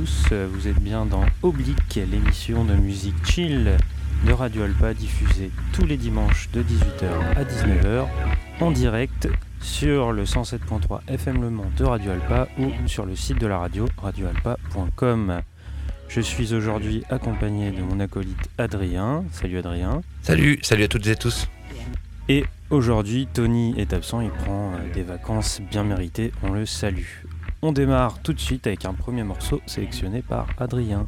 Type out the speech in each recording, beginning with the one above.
tous, vous êtes bien dans Oblique, l'émission de musique chill de Radio Alpa diffusée tous les dimanches de 18h à 19h en direct sur le 107.3 FM Le Mans de Radio Alpa ou sur le site de la radio radioalpa.com. Je suis aujourd'hui accompagné de mon acolyte Adrien. Salut Adrien. Salut, salut à toutes et tous. Et aujourd'hui, Tony est absent, il prend euh, des vacances bien méritées, on le salue. On démarre tout de suite avec un premier morceau sélectionné par Adrien.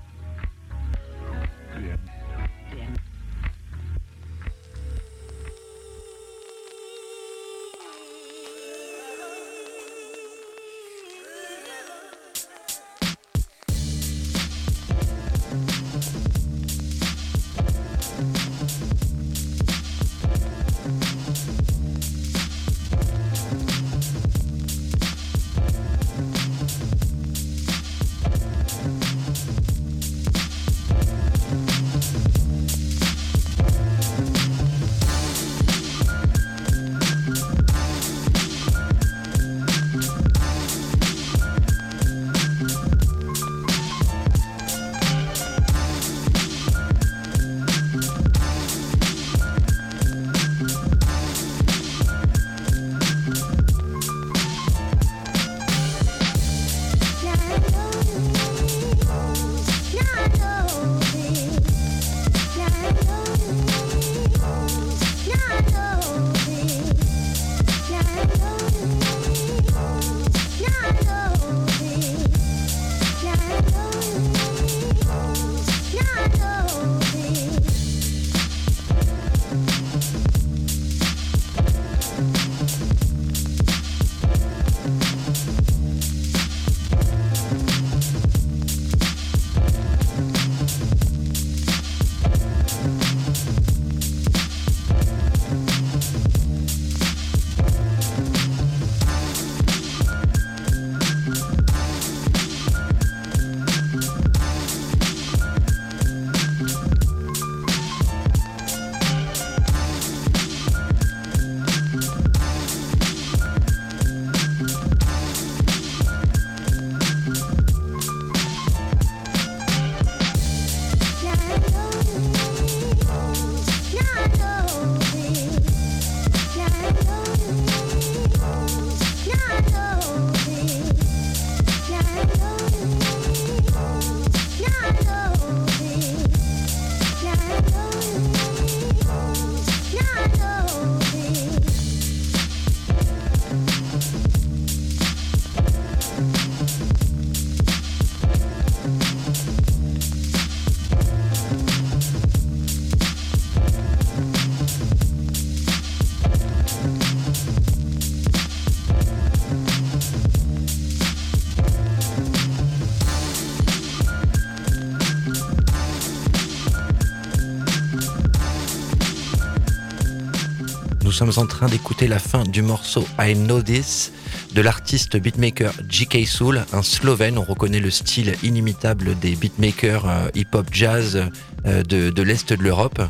Nous sommes en train d'écouter la fin du morceau I Know This de l'artiste beatmaker J.K. Soul, un slovène. On reconnaît le style inimitable des beatmakers euh, hip-hop jazz euh, de, l'Est de l'Europe.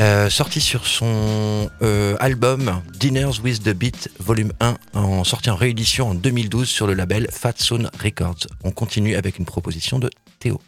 Euh, sorti sur son album Dinners with the Beat volume 1, en sorti en réédition en 2012 sur le label Fat Zone Records. On continue avec une proposition de Théo.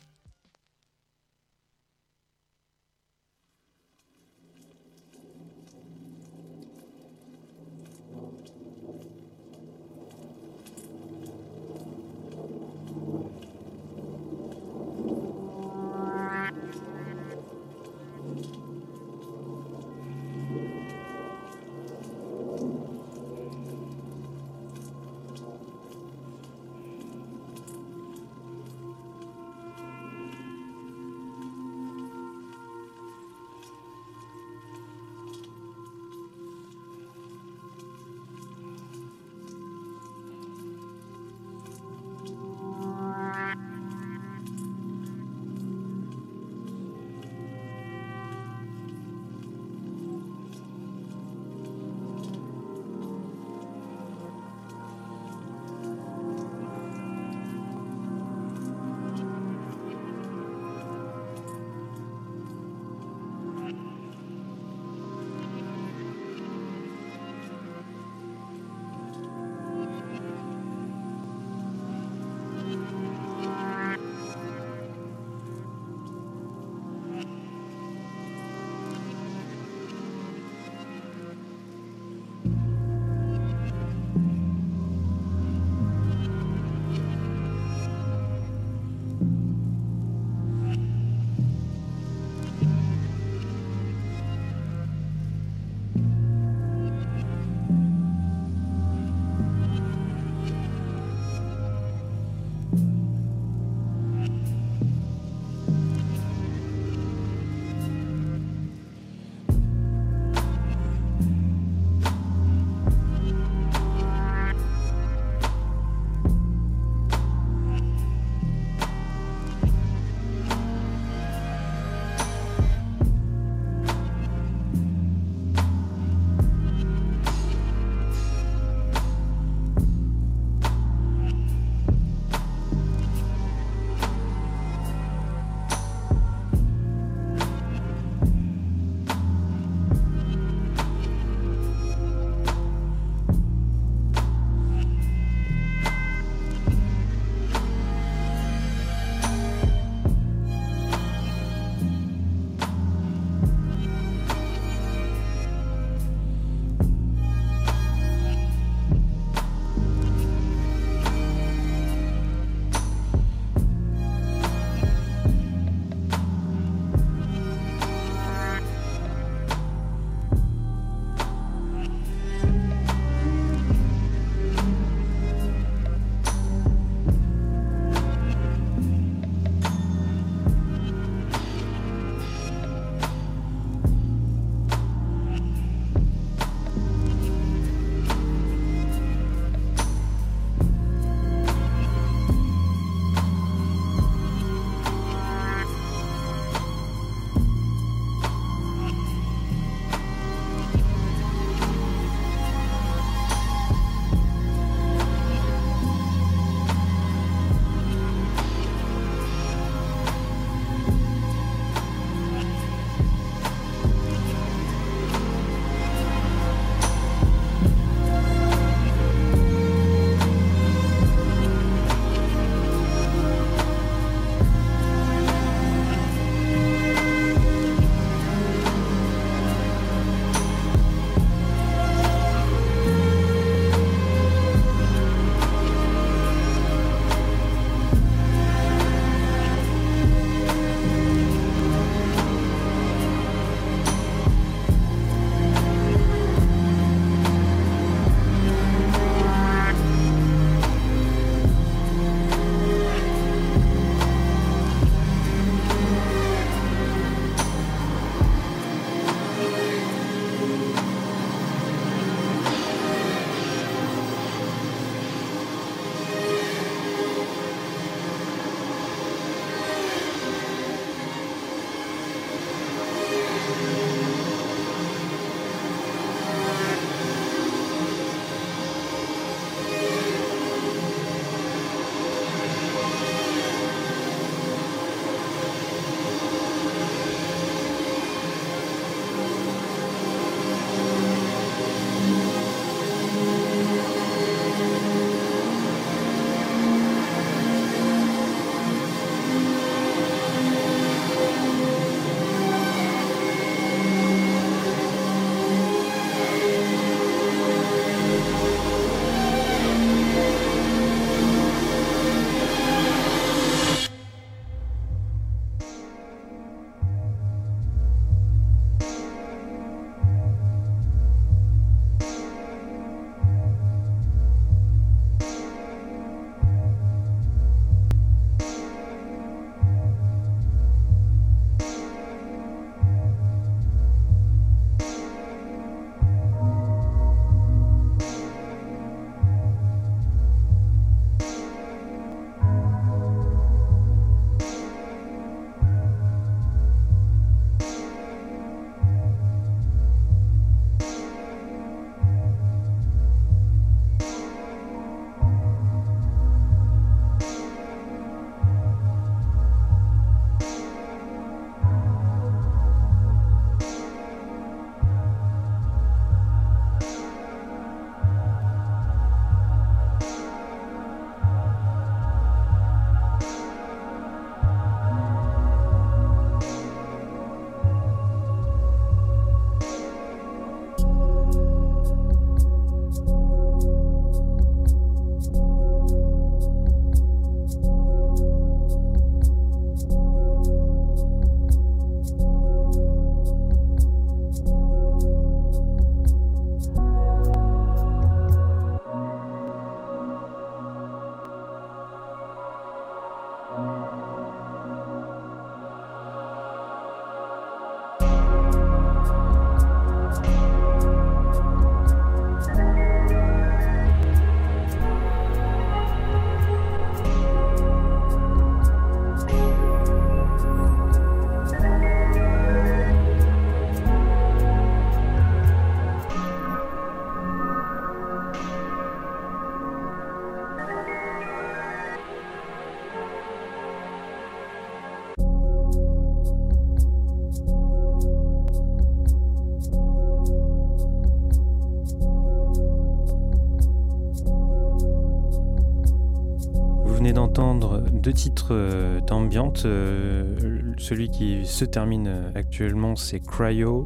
Titres euh, d'ambiance. Euh, celui qui se termine actuellement, c'est Cryo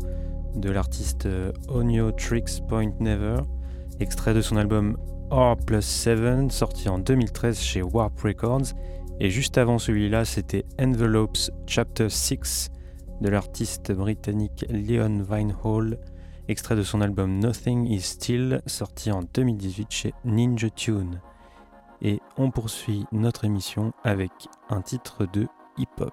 de l'artiste Onyo Tricks Point Never, extrait de son album R plus 7, sorti en 2013 chez Warp Records. Et juste avant celui-là, c'était Envelopes Chapter 6 de l'artiste britannique Leon Vinehall, extrait de son album Nothing Is Still, sorti en 2018 chez Ninja Tune. Et on poursuit notre émission avec un titre de hip-hop.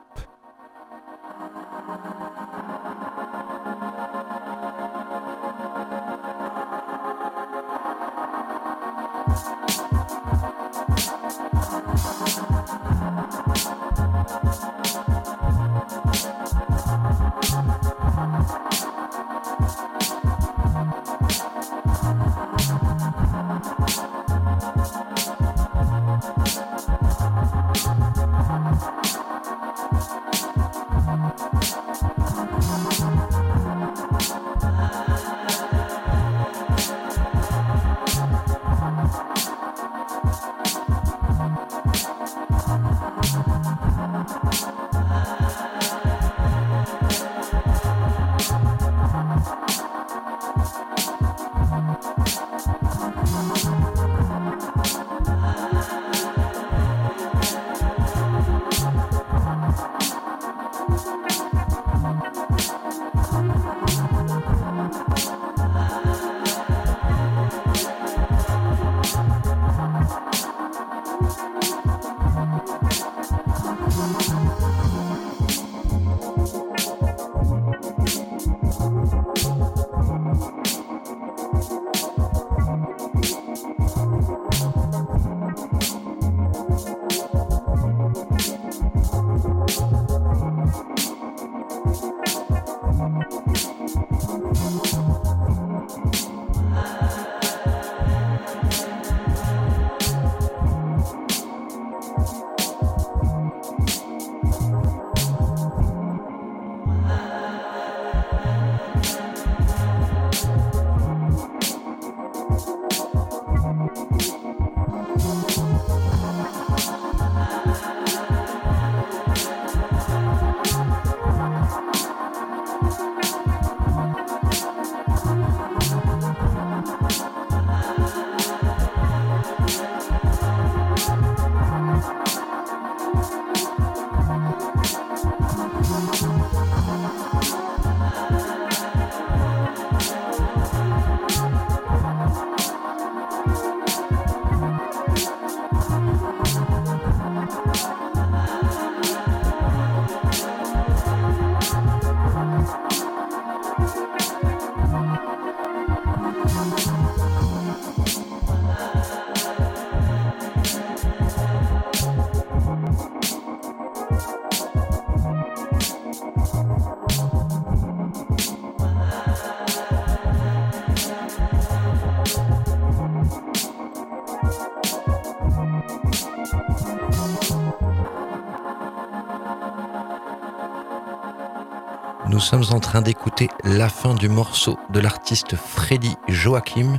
Sommes en train d'écouter la fin du morceau de l'artiste Freddy Joachim,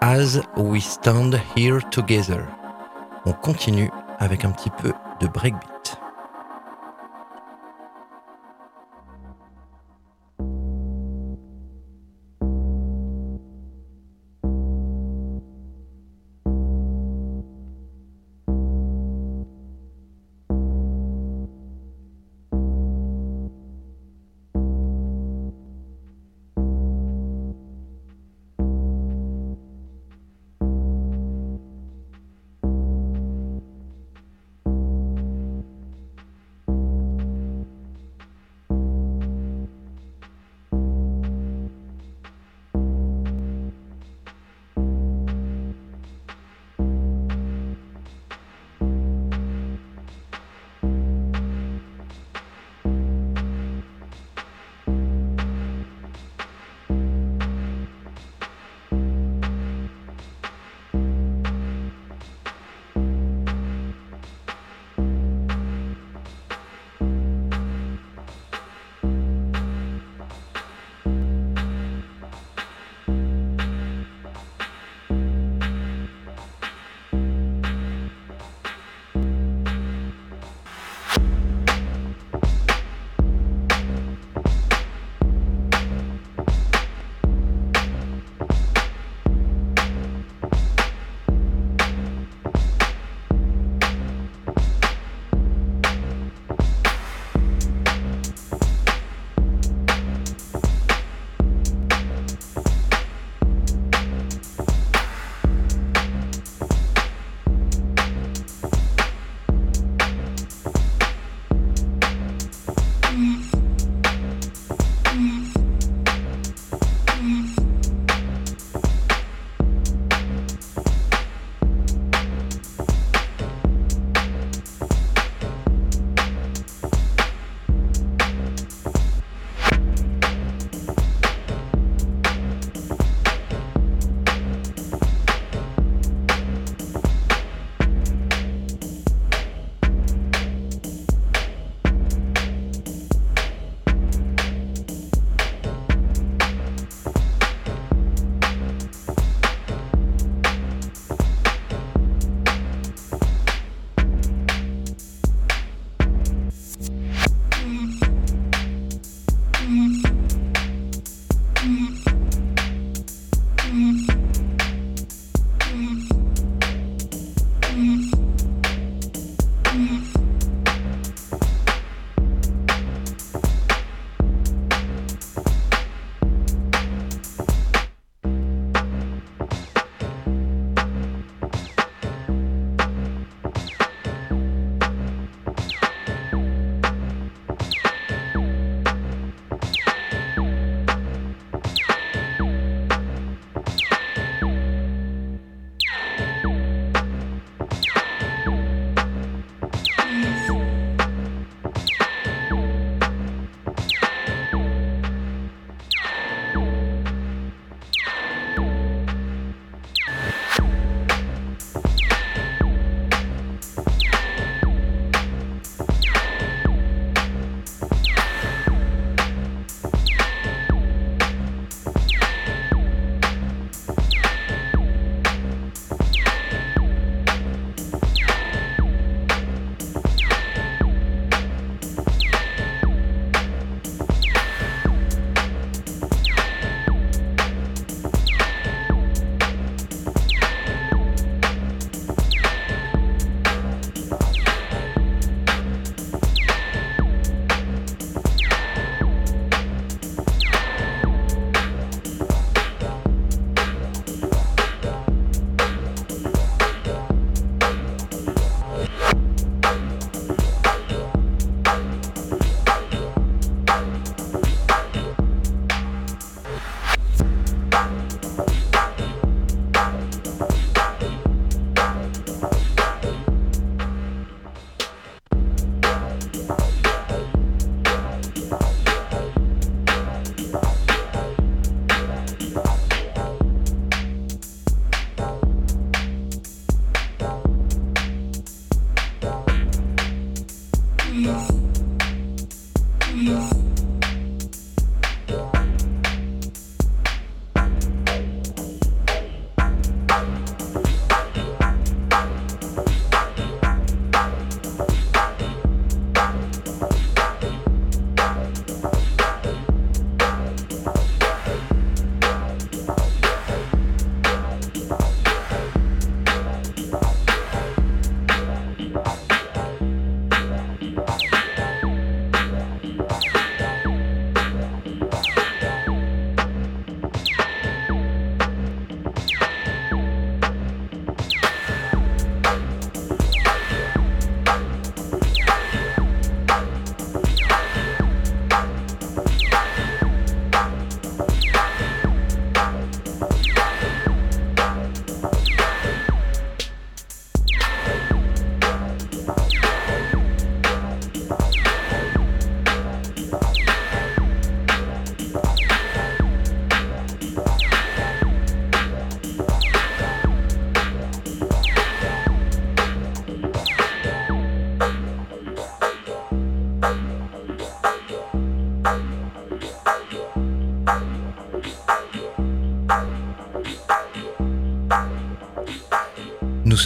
As We Stand Here Together. On continue avec un petit peu de breakbeat.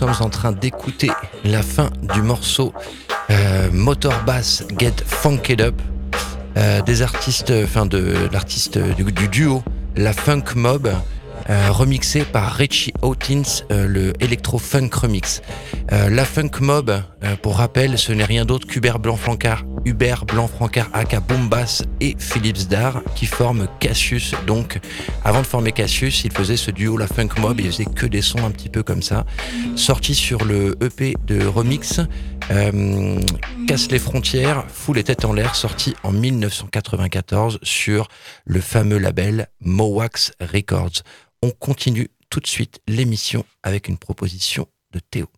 Sommes en train d'écouter la fin du morceau euh, Motor Bass Get Funked Up euh, des artistes, enfin de l'artiste du, duo La Funk Mob. Euh, remixé par Richie Hawtins, le Electro Funk Remix. la Funk Mob, pour rappel, ce n'est rien d'autre qu'Hubert Blanc-Francard, Hubert Blanc-Francard aka Bombas et Philips Dar qui forment Cassius. Donc, avant de former Cassius, il faisait ce duo La Funk Mob, il faisait que des sons un petit peu comme ça. Sorti sur le EP de remix euh, Casse les frontières, Fout les têtes en l'air, sorti en 1994 sur le fameux label Mowax Records. On continue tout de suite l'émission avec une proposition de Théo.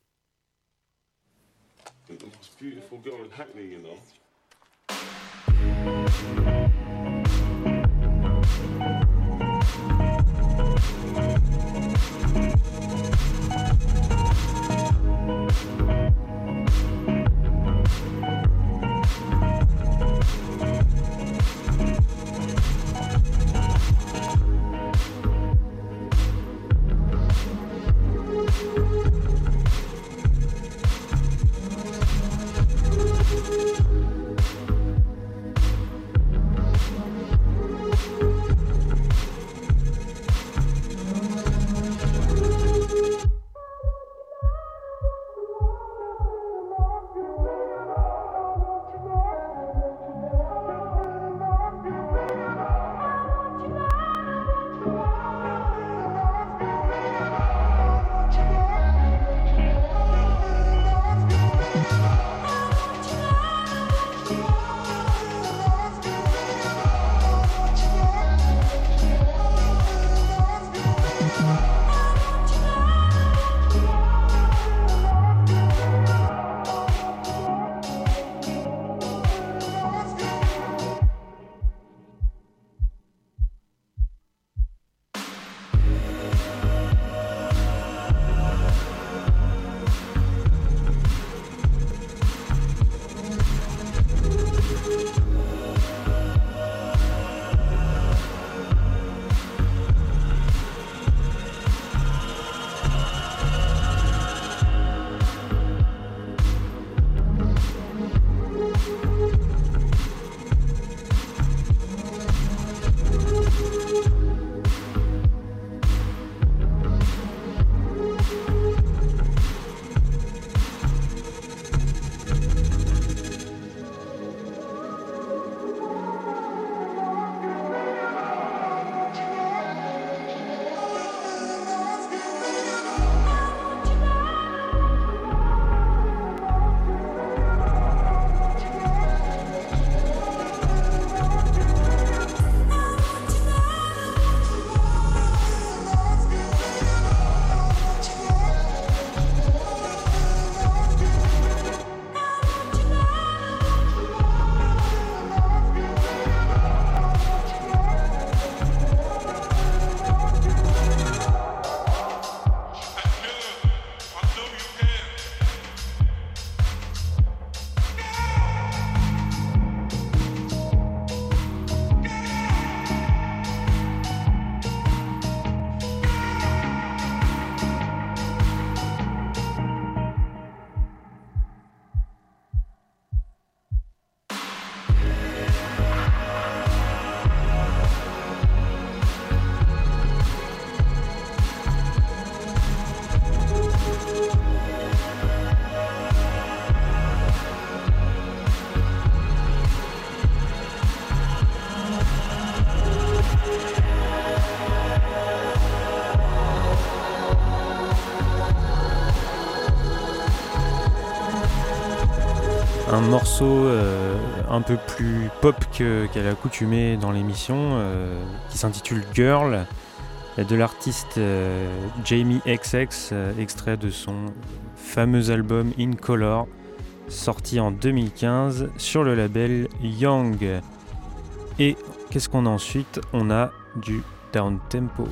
Morceau euh, un peu plus pop qu'elle a accoutumé dans l'émission, euh, qui s'intitule Girl, de l'artiste euh, Jamie XX, extrait de son fameux album In Color, sorti en 2015 sur le label Young. Et qu'est-ce qu'on a ensuite? On a du down tempo.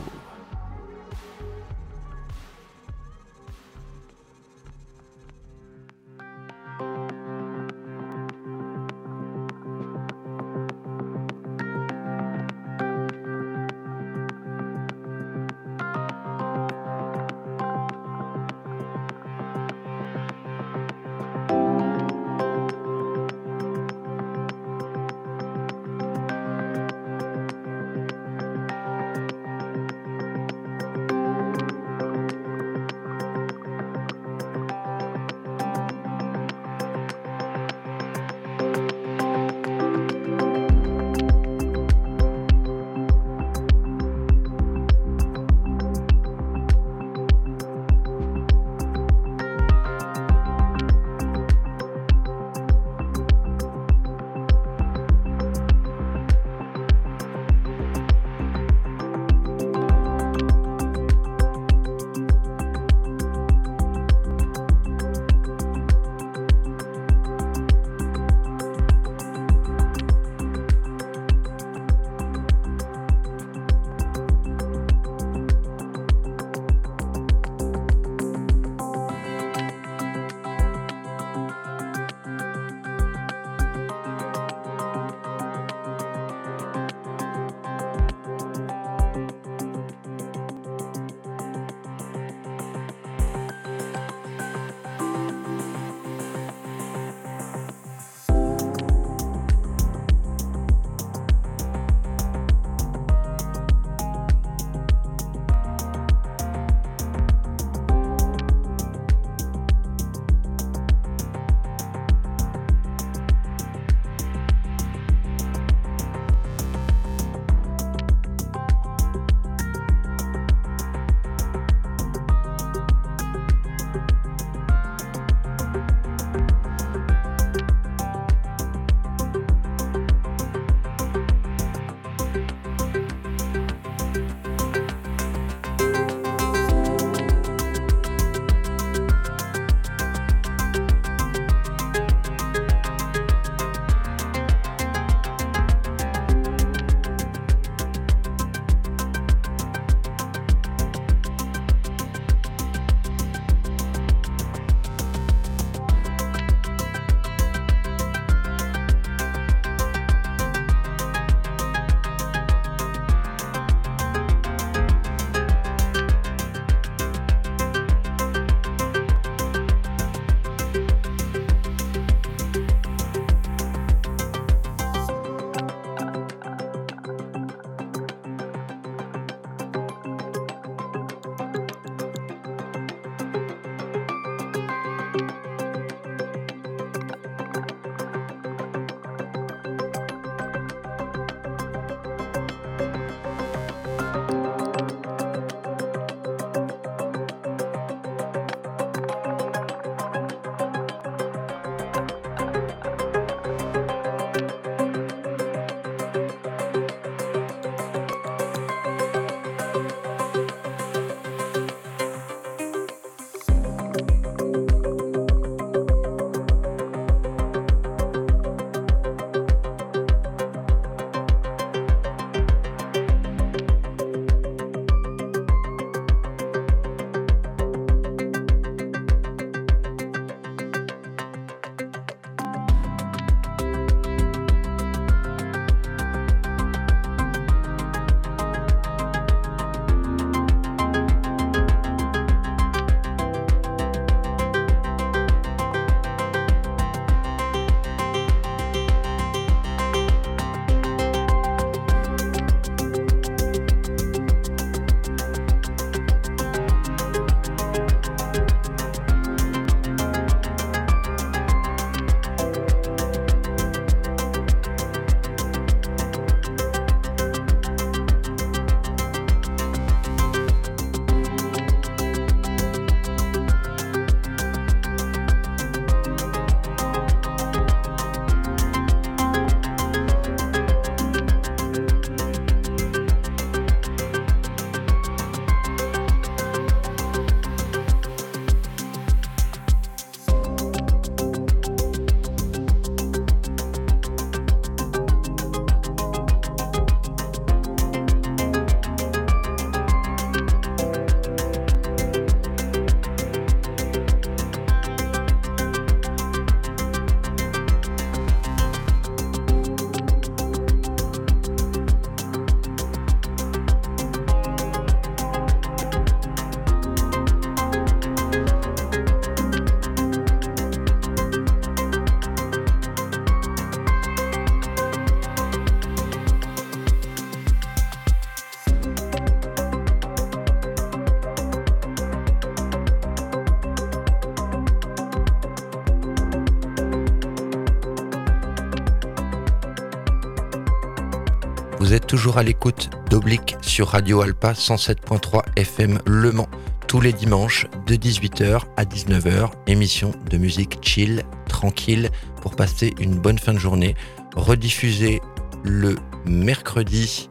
Vous êtes toujours à l'écoute d'Oblique sur Radio Alpa 107.3 FM Le Mans. Tous les dimanches de 18h à 19h, émission de musique chill, tranquille, pour passer une bonne fin de journée. Rediffusée le mercredi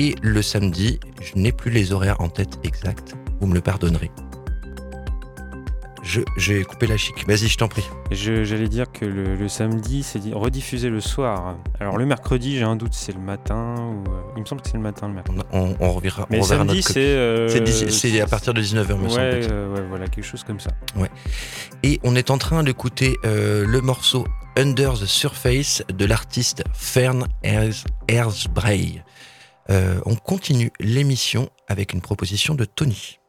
et le samedi. Je n'ai plus les horaires en tête exacts, vous me le pardonnerez. J'ai coupé la chic. Vas-y, je t'en prie. J'allais dire que le, samedi, c'est rediffusé le soir. Alors le mercredi, j'ai un doute, c'est le matin. Ou, euh, il me semble que c'est le matin le mercredi. On, on, reverra. Mais samedi, c'est. Euh, c'est à partir de 19h, me semble. Euh, ouais, voilà, quelque chose comme ça. Ouais. Et on est en train d'écouter le morceau Under the Surface de l'artiste Fern Erzbray. on continue l'émission avec une proposition de Tony.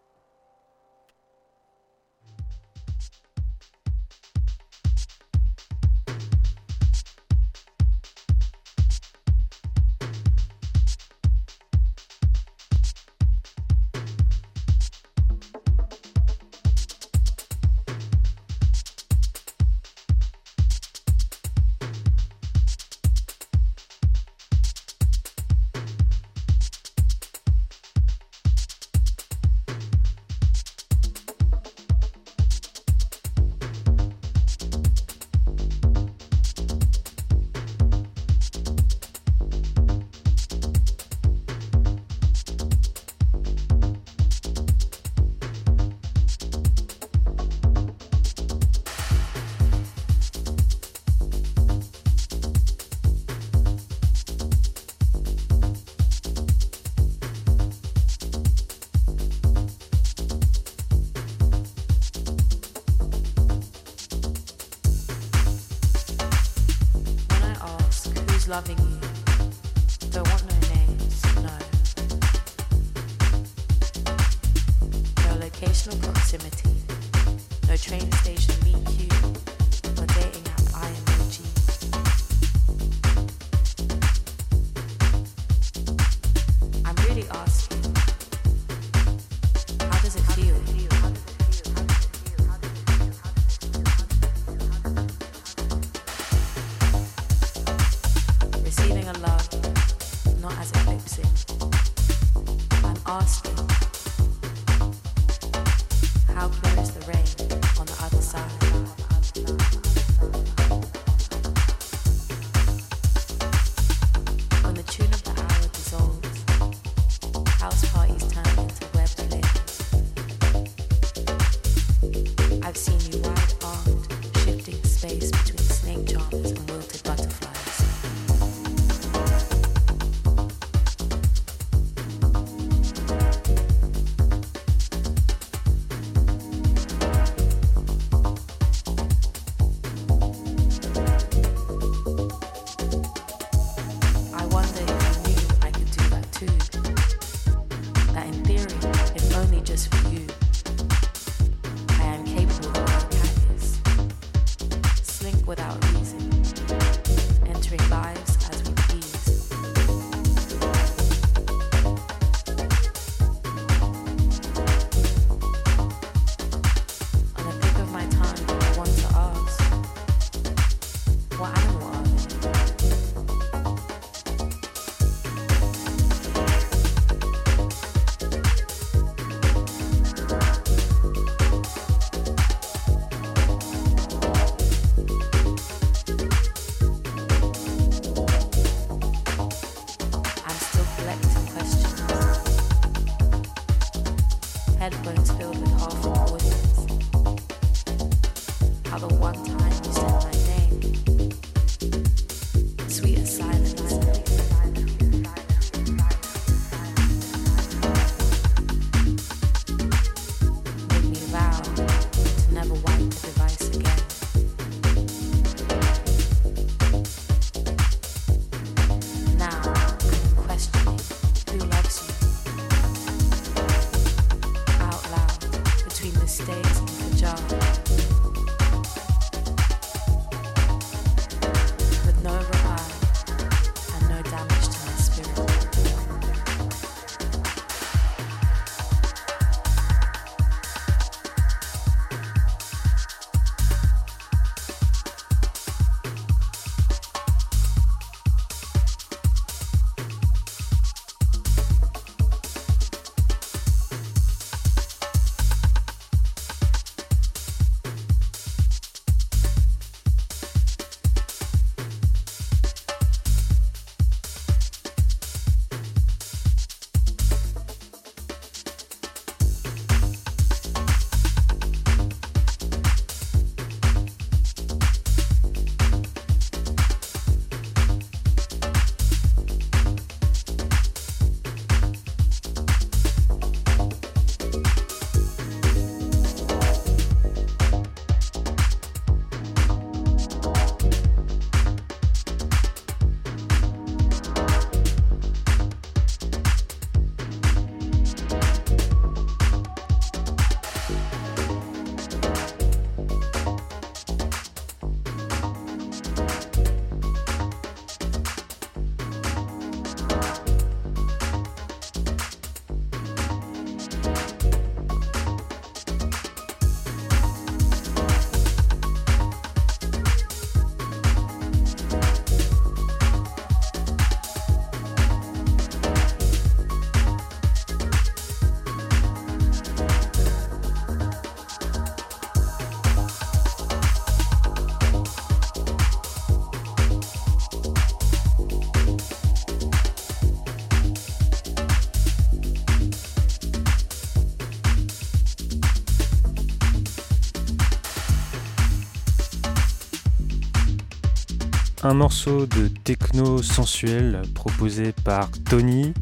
Un morceau de techno sensuel proposé par Tony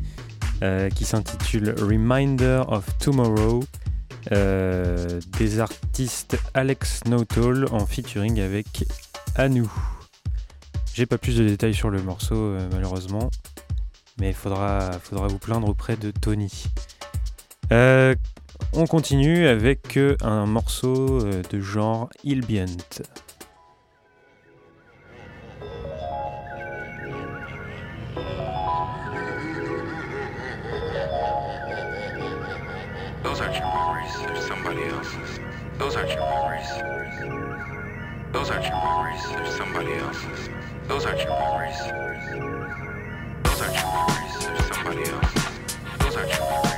euh, qui s'intitule Reminder of Tomorrow euh, des artistes Alex Notall en featuring avec Anu. J'ai pas plus de détails sur le morceau euh, malheureusement, mais il faudra, faudra vous plaindre auprès de Tony. on continue avec un morceau de genre Ilbient. Those aren't your memories. Those aren't your memories. They're somebody else's. Those aren't your memories. Those aren't your memories. They're somebody else's. Those aren't your memories.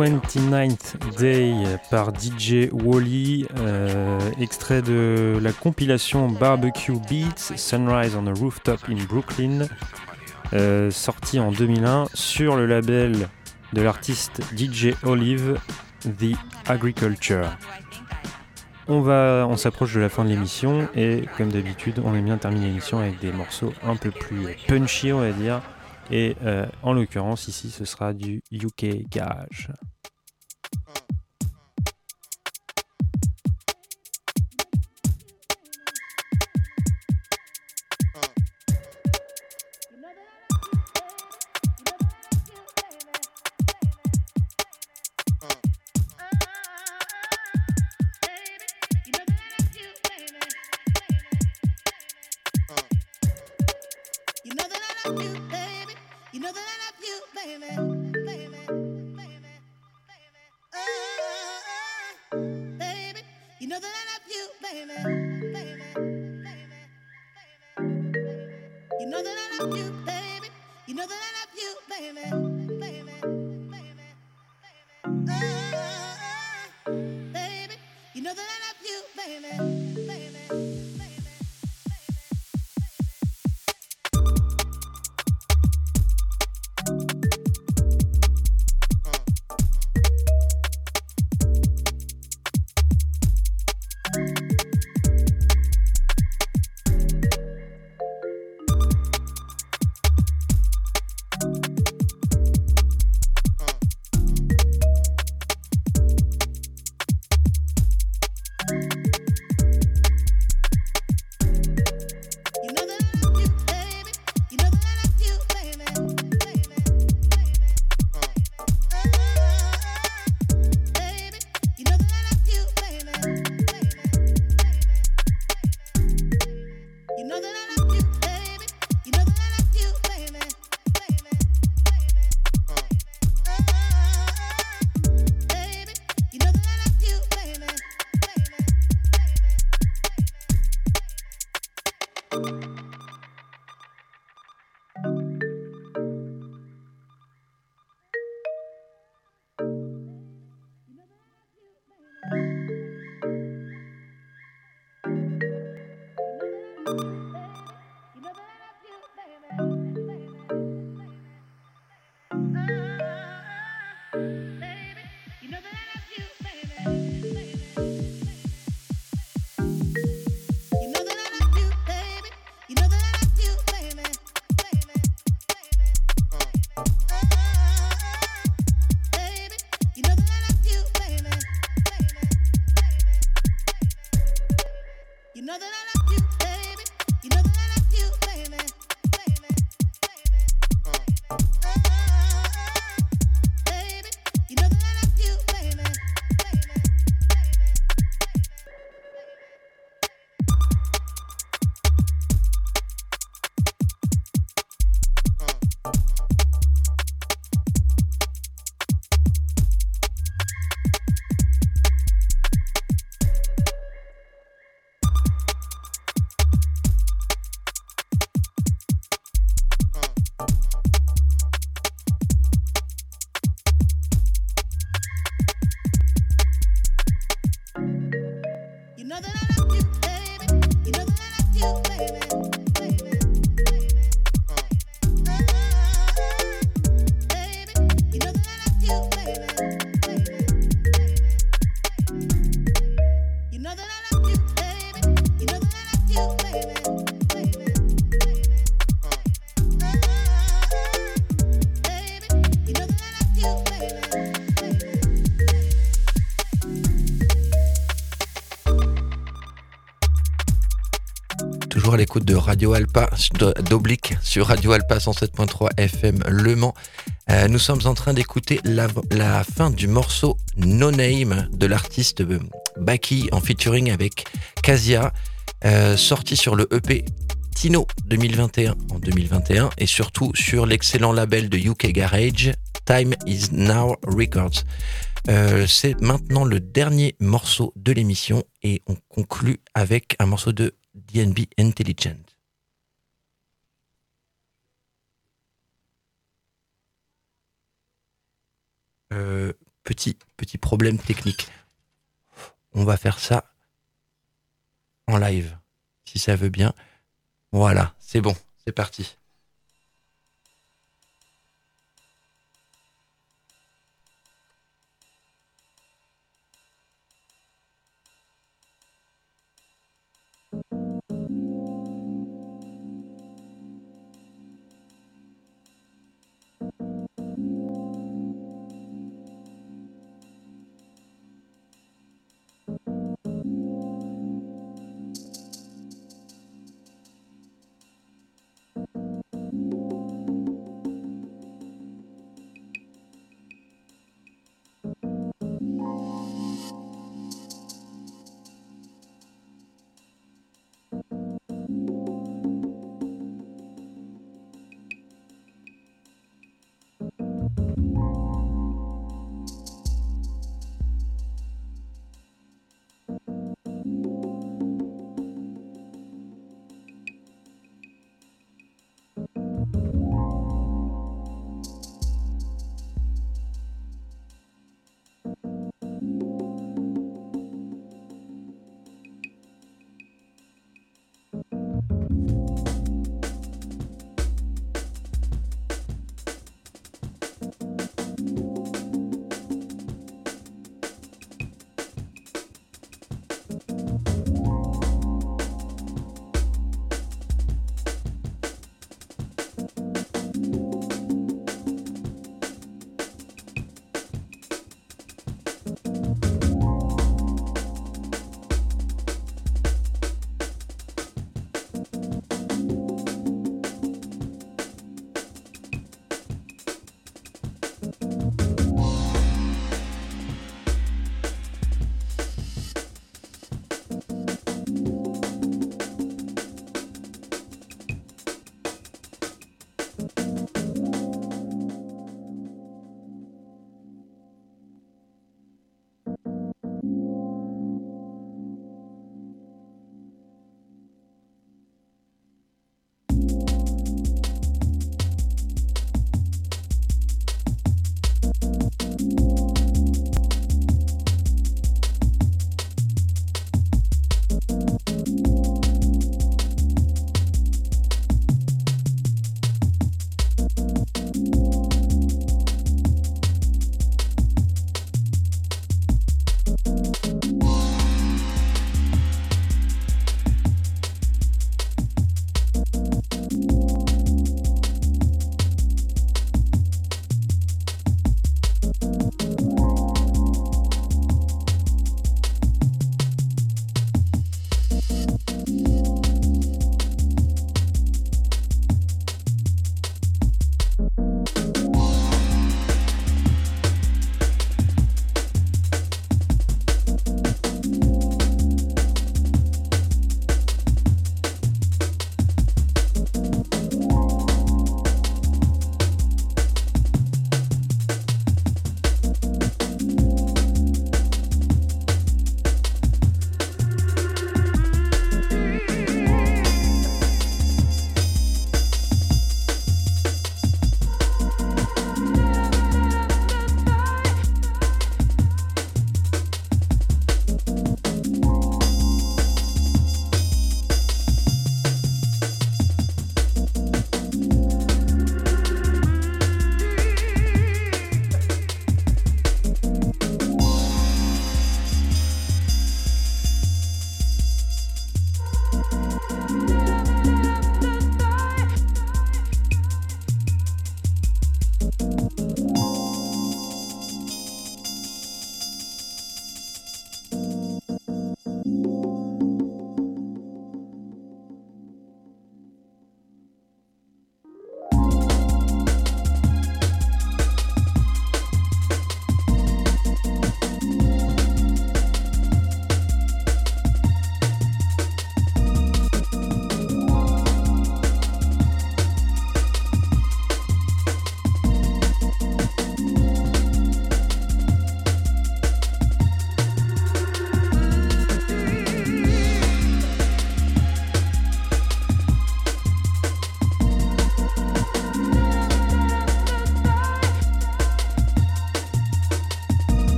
29th Day par DJ Wally, euh, extrait de la compilation Barbecue Beats Sunrise on a Rooftop in Brooklyn, euh, sorti en 2001 sur le label de l'artiste DJ Olive, The Agriculture. On, on s'approche de la fin de l'émission et comme d'habitude, on aime bien terminer l'émission avec des morceaux un peu plus punchy, on va dire. Et euh, en l'occurrence, ici, ce sera du UK Garage. De Radio Alpa, d'Oblique sur Radio Alpa 107.3 FM Le Mans. Euh, nous sommes en train d'écouter la, fin du morceau No Name de l'artiste euh, Baki en featuring avec Kazia, euh, sorti sur le EP Tino 2021 en 2021 et surtout sur l'excellent label de UK Garage Time is Now Records. c'est maintenant le dernier morceau de l'émission et on conclut avec un morceau de DNB Intelligent. petit, petit problème technique. On va faire ça en live, si ça veut bien. Voilà, c'est bon, c'est parti.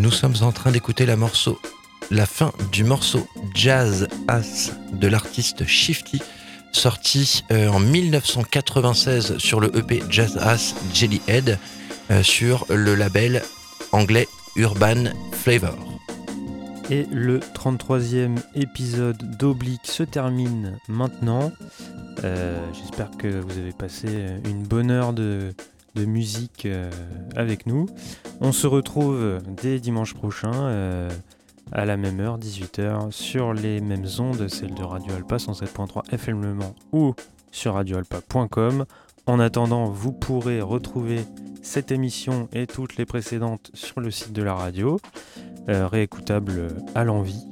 Nous sommes en train d'écouter la fin du morceau Jazz Ass de l'artiste Shifty, sorti euh, en 1996 sur le EP Jazz Ass Jellyhead euh, sur le label anglais Urban Flavor. Et le 33e épisode d'Oblique se termine maintenant. Euh, j'espère que vous avez passé une bonne heure de, de musique euh, avec nous. On se retrouve dès dimanche prochain euh, à la même heure, 18h, sur les mêmes ondes, celles de Radio Alpa 107.3 FM ou sur radioalpa.com. En attendant, vous pourrez retrouver cette émission et toutes les précédentes sur le site de la radio, euh, réécoutable à l'envie.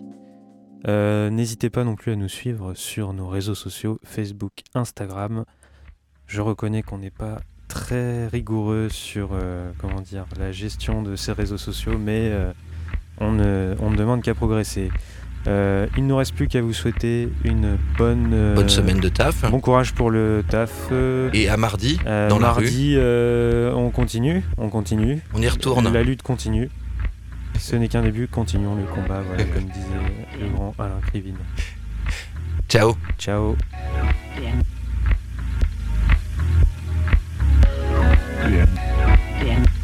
N'hésitez pas non plus à nous suivre sur nos réseaux sociaux, Facebook, Instagram. Je reconnais qu'on n'est pas très rigoureux sur euh, comment dire, la gestion de ces réseaux sociaux, mais euh, on, ne, on ne demande qu'à progresser. Euh, il ne nous reste plus qu'à vous souhaiter une bonne, euh, Bonne semaine de taf. Bon courage pour le taf. euh, Et à mardi, euh, dans la rue, mardi, euh, on continue, on continue. on y retourne. La lutte continue. Ce n'est qu'un début, continuons le combat, voilà, comme disait le grand Alain Krivine. Ciao. Ciao. The end.